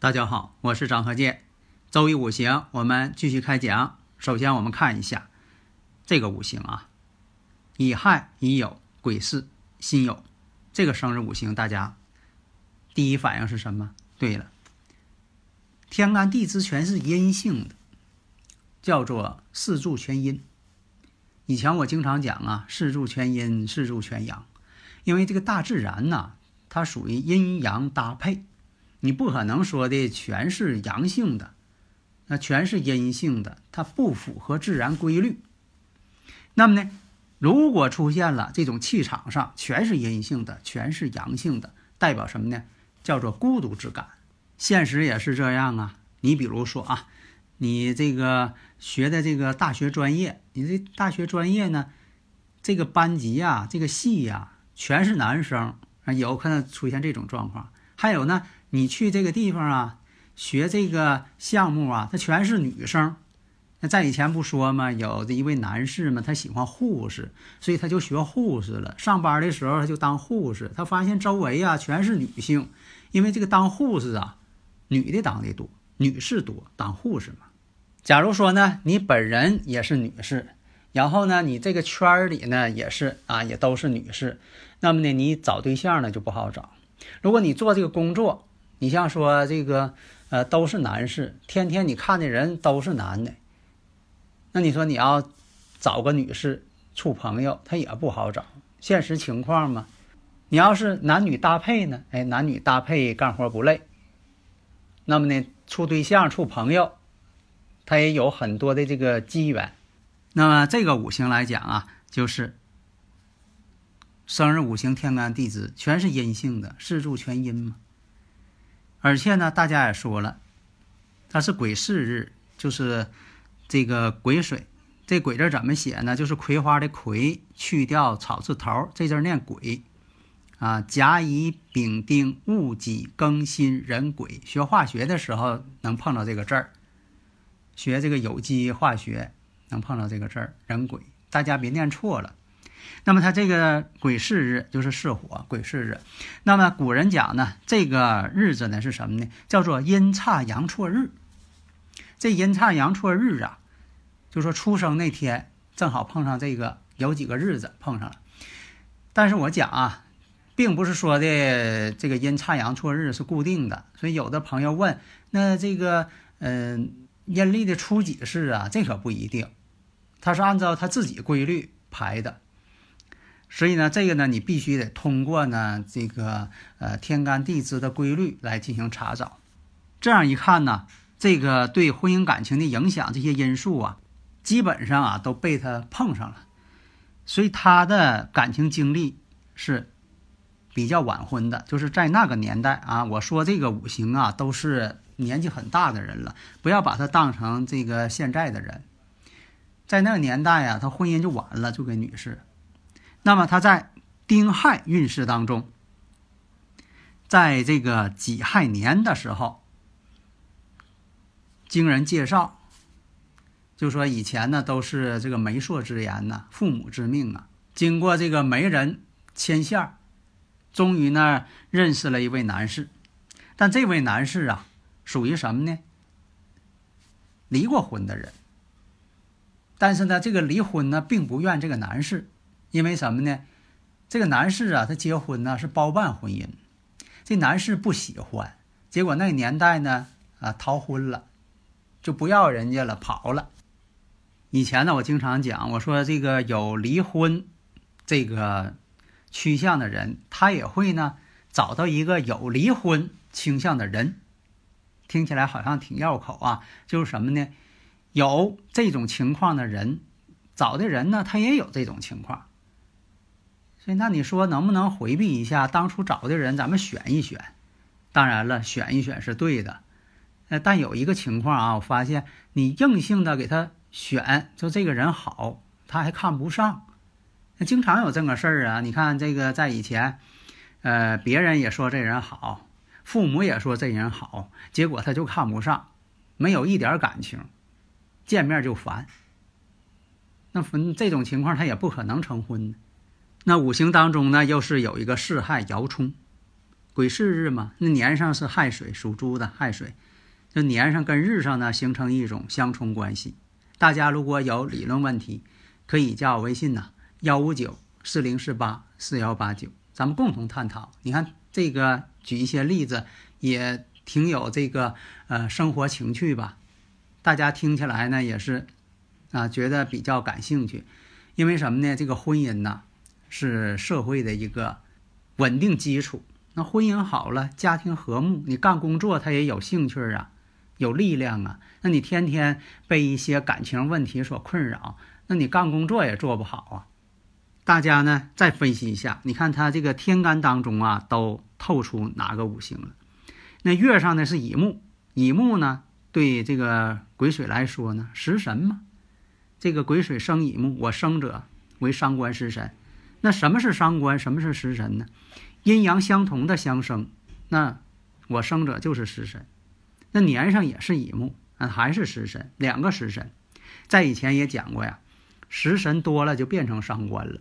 大家好，我是张和建。周易五行，我们继续开讲。首先，我们看一下这个五行啊，乙亥、乙酉、癸巳、辛酉，这个生日五行，大家第一反应是什么？对了，天干地支全是阴性的，叫做四柱全阴。以前我经常讲啊，四柱全阴，四柱全阳，因为这个大自然呐，它属于阴阳搭配。你不可能说的全是阳性的，那全是阴性的，它不符合自然规律。那么呢，如果出现了这种气场上全是阴性的，全是阳性的，代表什么呢？叫做孤独之感。现实也是这样啊。你比如说啊，你这个学的这个大学专业，你这大学专业呢，这个班级呀，这个系呀，全是男生，有可能出现这种状况。还有呢。你去这个地方啊，学这个项目啊，它全是女生。那在以前不说吗？有的一位男士嘛，他喜欢护士，所以他就学护士了。上班的时候他就当护士，他发现周围啊全是女性，因为这个当护士啊，女的当的多，女士多，当护士嘛。假如说呢，你本人也是女士，然后呢，你这个圈里呢也是啊，也都是女士，那么呢，你找对象呢就不好找。如果你做这个工作，你像说这个，呃，都是男士，天天你看的人都是男的，那你说你要找个女士处朋友，他也不好找。现实情况嘛，你要是男女搭配呢，哎，男女搭配干活不累。那么呢，处对象处朋友，他也有很多的这个机缘。那么这个五行来讲啊，就是生日五行天干地支全是阴性的，四柱全阴嘛。而且呢，大家也说了，它是癸巳日，就是这个癸水。这癸字怎么写呢？就是葵花的葵，去掉草字头，这字念癸。啊，甲乙丙丁戊己庚辛壬癸。学化学的时候能碰到这个字儿，学这个有机化学能碰到这个字儿，壬癸。大家别念错了。那么它这个癸巳日就是巳火，癸巳日。那么古人讲呢，这个日子呢是什么呢？叫做阴差阳错日。这阴差阳错日啊，就说出生那天正好碰上这个，有几个日子碰上了。但是我讲啊，并不是说的这个阴差阳错日是固定的。所以有的朋友问，那这个嗯阴历的初几是啊？这可不一定，它是按照它自己规律排的。所以呢，这个呢，你必须得通过呢这个呃天干地支的规律来进行查找。这样一看呢，这个对婚姻感情的影响这些因素啊，基本上啊都被他碰上了。所以他的感情经历是比较晚婚的，就是在那个年代啊。我说这个五行啊，都是年纪很大的人了，不要把他当成这个现在的人。在那个年代啊，他婚姻就晚了，就给女士。那么他在丁亥运势当中，在这个己亥年的时候，经人介绍，就说以前呢都是这个媒妁之言呐，父母之命啊。经过这个媒人牵线，终于呢认识了一位男士，但这位男士啊，属于什么呢？离过婚的人。但是呢，这个离婚呢，并不怨这个男士。因为什么呢？这个男士啊，他结婚呢是包办婚姻，这男士不喜欢，结果那个年代呢啊逃婚了，就不要人家了，跑了。以前呢，我经常讲，我说这个有离婚这个趋向的人，他也会呢找到一个有离婚倾向的人，听起来好像挺绕口啊。就是什么呢？有这种情况的人，找的人呢，他也有这种情况。所以，那你说能不能回避一下当初找的人，咱们选一选？当然了，选一选是对的。呃，但有一个情况啊，我发现你硬性的给他选，就这个人好，他还看不上。那经常有这个事儿啊。你看这个在以前，呃，别人也说这人好，父母也说这人好，结果他就看不上，没有一点感情，见面就烦。那分这种情况，他也不可能成婚。那五行当中呢，又是有一个巳亥爻冲，癸巳日嘛，那年上是亥水，属猪的亥水。就年上跟日上呢形成一种相冲关系。大家如果有理论问题，可以加我微信呐，幺五九四零四八四幺八九，咱们共同探讨。你看这个举一些例子，也挺有这个呃生活情趣吧？大家听起来呢也是啊觉得比较感兴趣。因为什么呢？这个婚姻呐是社会的一个稳定基础。那婚姻好了，家庭和睦，你干工作他也有兴趣啊。有力量啊！那你天天被一些感情问题所困扰，那你干工作也做不好啊！大家呢再分析一下，你看他这个天干当中啊，都透出哪个五行了？那月上呢是乙木，乙木呢对这个癸水来说呢食神嘛，这个癸水生乙木，我生者为伤官食神。那什么是伤官？什么是食神呢？阴阳相同的相生，那我生者就是食神。那年上也是乙木，啊，还是食神，两个食神，在以前也讲过呀，食神多了就变成伤官了。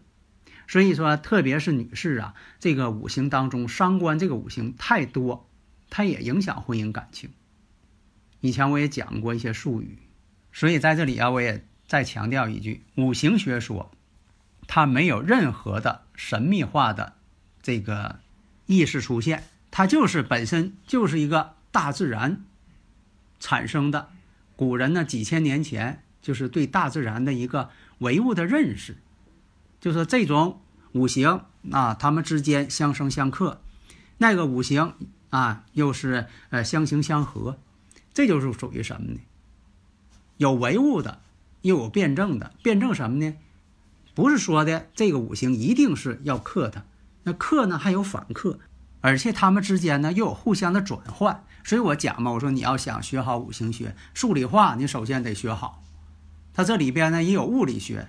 所以说，特别是女士啊，这个五行当中伤官这个五行太多，它也影响婚姻感情。以前我也讲过一些术语，所以在这里啊，我也再强调一句：五行学说，它没有任何的神秘化的这个意识出现，它就是本身就是一个大自然。产生的，古人呢几千年前就是对大自然的一个唯物的认识，就是这种五行啊，它们之间相生相克，那个五行啊又是呃相形相合，这就是属于什么呢？有唯物的，又有辩证的。辩证什么呢？不是说的这个五行一定是要克它，那克呢还有反克。而且他们之间呢又有互相的转换，所以我讲嘛，我说你要想学好五行学、数理化，你首先得学好。它这里边呢也有物理学，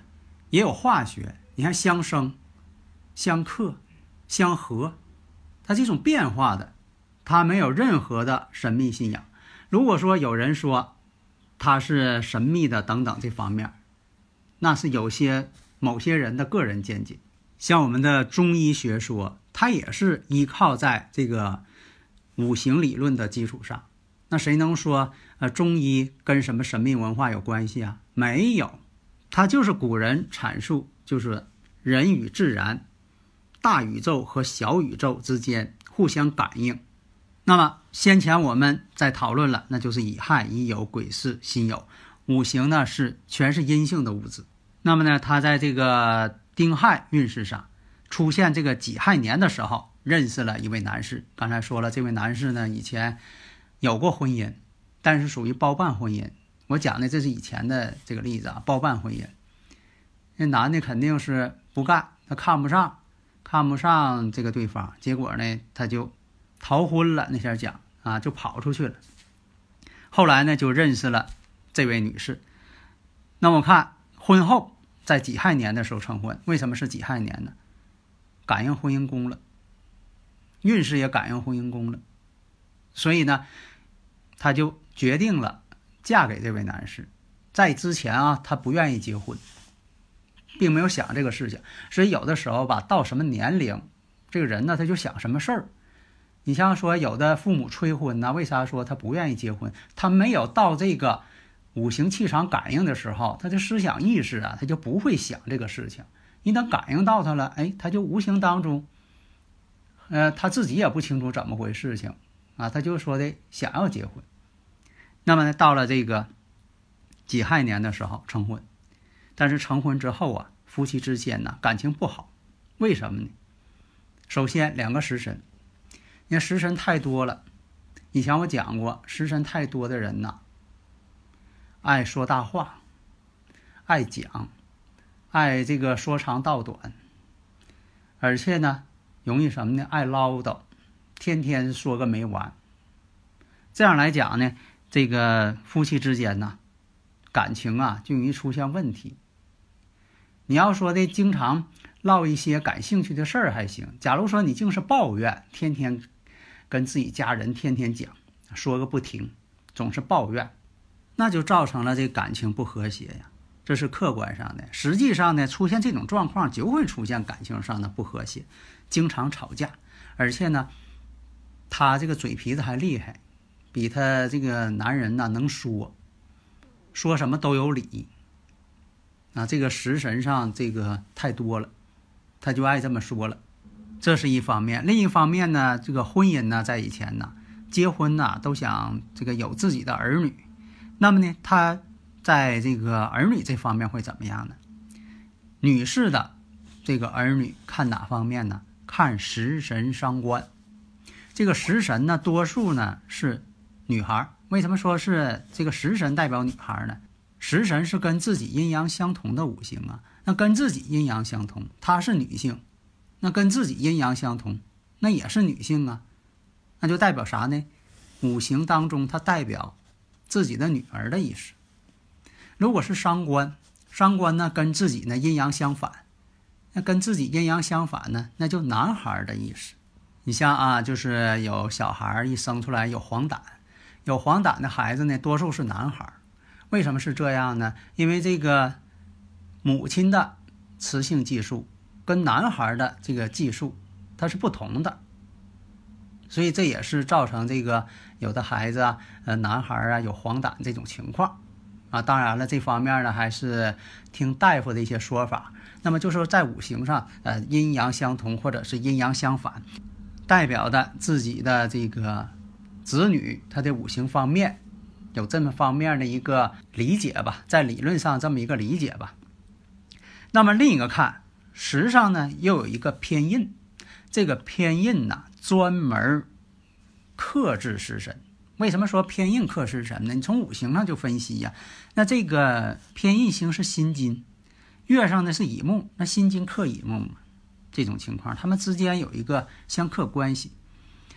也有化学。你看相生、相克、相合，它这种变化的，它没有任何的神秘信仰。如果说有人说它是神秘的等等这方面，那是有些某些人的个人见解。像我们的中医学说。它也是依靠在这个五行理论的基础上，那谁能说呃中医跟什么神秘文化有关系啊？没有，它就是古人阐述，就是人与自然、大宇宙和小宇宙之间互相感应。那么先前我们在讨论了，那就是乙亥、乙酉、癸巳、辛酉，五行呢是全是阴性的物质。那么呢，他在这个丁亥运势上。出现这个己亥年的时候，认识了一位男士。刚才说了，这位男士呢，以前有过婚姻，但是属于包办婚姻。我讲的这是以前的这个例子啊，包办婚姻。那男的肯定是不干，他看不上，看不上这个对方，结果呢，他就逃婚了。那天讲啊，就跑出去了。后来呢，就认识了这位女士。那我看婚后在己亥年的时候成婚，为什么是己亥年呢？感应婚姻宫了，运势也感应婚姻宫了，所以呢，她就决定了嫁给这位男士。在之前啊，她不愿意结婚，并没有想这个事情。所以有的时候吧，到什么年龄，这个人呢，他就想什么事儿。你像说有的父母催婚呢，为啥说他不愿意结婚？他没有到这个五行气场感应的时候，他的思想意识啊，他就不会想这个事情。你等感应到他了，哎，他就无形当中，呃，他自己也不清楚怎么回事情，啊，他就说的想要结婚。那么呢，到了这个己亥年的时候成婚，但是成婚之后啊，夫妻之间呢感情不好，为什么呢？首先两个食神，你看食神太多了，以前我讲过，食神太多的人呢，爱说大话，爱讲，爱这个说长道短，而且呢，容易什么呢？爱唠叨，天天说个没完。这样来讲呢，这个夫妻之间呢，感情啊就容易出现问题。你要说的经常唠一些感兴趣的事儿还行，假如说你净是抱怨，天天跟自己家人天天讲，说个不停，总是抱怨。那就造成了这感情不和谐呀，这是客观上的。实际上呢，出现这种状况就会出现感情上的不和谐，经常吵架，而且呢，他这个嘴皮子还厉害，比他这个男人呢能说，说什么都有理。啊，这个食神上这个太多了，他就爱这么说了，这是一方面。另一方面呢，这个婚姻呢，在以前呢，结婚呢都想这个有自己的儿女。那么呢，他在这个儿女这方面会怎么样呢？女士的这个儿女看哪方面呢？看食神伤官。这个食神呢，多数呢是女孩。为什么说是这个食神代表女孩呢？食神是跟自己阴阳相同的五行啊，那跟自己阴阳相同，她是女性，那跟自己阴阳相同，那也是女性啊，那就代表啥呢？五行当中它代表。自己的女儿的意思，如果是伤官，伤官呢跟自己呢阴阳相反，那跟自己阴阳相反呢，那就男孩的意思。你像啊，就是有小孩一生出来有黄疸，有黄疸的孩子呢，多数是男孩。为什么是这样呢？因为这个母亲的雌性激素跟男孩的这个激素它是不同的。所以这也是造成这个有的孩子啊，呃，男孩啊有黄疸这种情况，啊，当然了，这方面呢还是听大夫的一些说法。那么就是说在五行上，呃，阴阳相同或者是阴阳相反，代表的自己的这个子女他的五行方面有这么方面的一个理解吧，在理论上这么一个理解吧。那么另一个看时上呢又有一个偏印，这个偏印呢。专门克制食神，为什么说偏印克食神呢？你从五行上就分析呀。那这个偏印星是辛金，月上的是乙木，那辛金克乙木嘛，这种情况，他们之间有一个相克关系。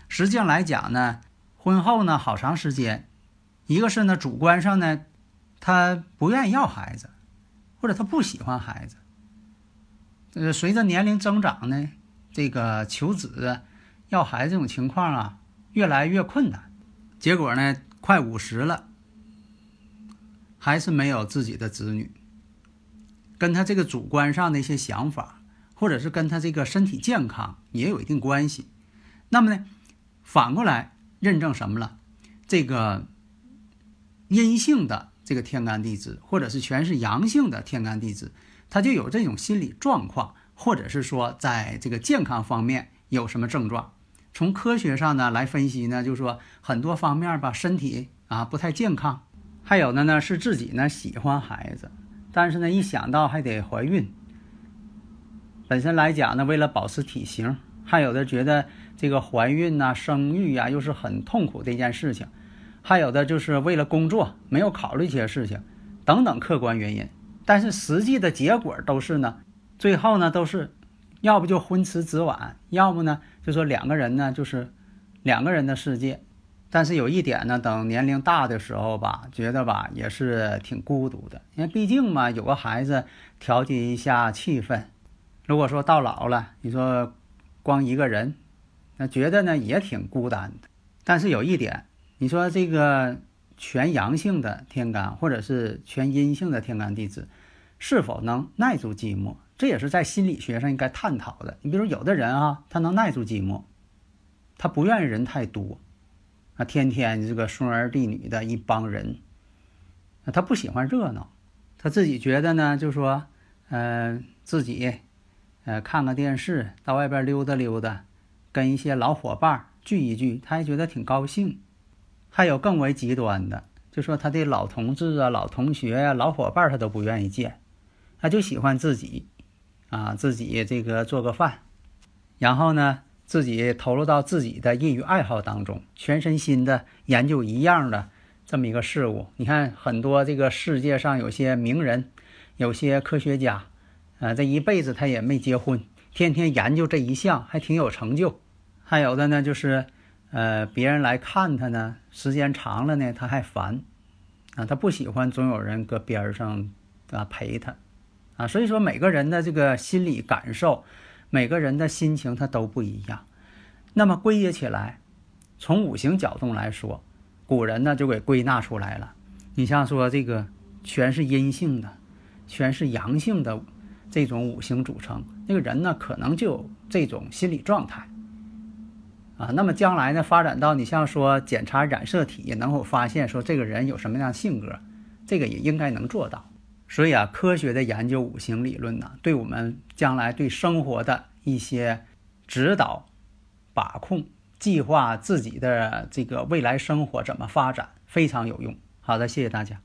实际上来讲呢，婚后呢好长时间，一个是呢主观上呢，他不愿意要孩子，或者他不喜欢孩子。呃，随着年龄增长呢，这个求子。要孩子这种情况啊，越来越困难。结果呢，快五十了，还是没有自己的子女。跟他这个主观上的一些想法，或者是跟他这个身体健康也有一定关系。那么呢，反过来认证什么了？这个阴性的这个天干地支，或者是全是阳性的天干地支，他就有这种心理状况，或者是说在这个健康方面有什么症状。从科学上呢来分析呢，就是说很多方面吧，身体啊不太健康，还有的呢是自己呢喜欢孩子，但是呢一想到还得怀孕，本身来讲呢为了保持体型，还有的觉得这个怀孕呐生育呀又是很痛苦的一件事情，还有的就是为了工作没有考虑一些事情，等等客观原因，但是实际的结果都是呢，最后呢都是。要不就婚迟子晚，要么呢就说两个人呢就是两个人的世界。但是有一点呢，等年龄大的时候吧，觉得吧也是挺孤独的，因为毕竟嘛有个孩子调节一下气氛。如果说到老了，你说光一个人，那觉得呢也挺孤单的。但是有一点，你说这个全阳性的天干或者是全阴性的天干地支，是否能耐住寂寞？这也是在心理学上应该探讨的。你比如有的人啊，他能耐住寂寞，他不愿意人太多，啊，天天这个孙儿弟女的一帮人，他不喜欢热闹，他自己觉得呢，就说，嗯，自己，呃，看看电视，到外边溜达溜达，跟一些老伙伴聚一聚，他还觉得挺高兴。还有更为极端的，就说他的老同志啊、老同学啊、老伙伴他都不愿意见，他就喜欢自己。啊，自己这个做个饭，然后呢，自己投入到自己的业余爱好当中，全身心的研究一样的这么一个事物。你看，很多这个世界上有些名人，有些科学家，啊，这一辈子他也没结婚，天天研究这一项，还挺有成就。还有的呢，就是，呃，别人来看他呢，时间长了呢，他还烦，啊，他不喜欢总有人搁边上啊陪他，啊，所以说每个人的这个心理感受，每个人的心情他都不一样。那么归结起来，从五行角度来说，古人呢就给归纳出来了。你像说这个全是阴性的，全是阳性的这种五行组成，那个人呢可能就有这种心理状态啊。那么将来呢发展到你像说检查染色体能够发现说这个人有什么样性格，这个也应该能做到。所以啊，科学的研究五行理论呢，对我们将来对生活的一些指导。把控、计划自己的这个未来生活怎么发展，非常有用。好的，谢谢大家。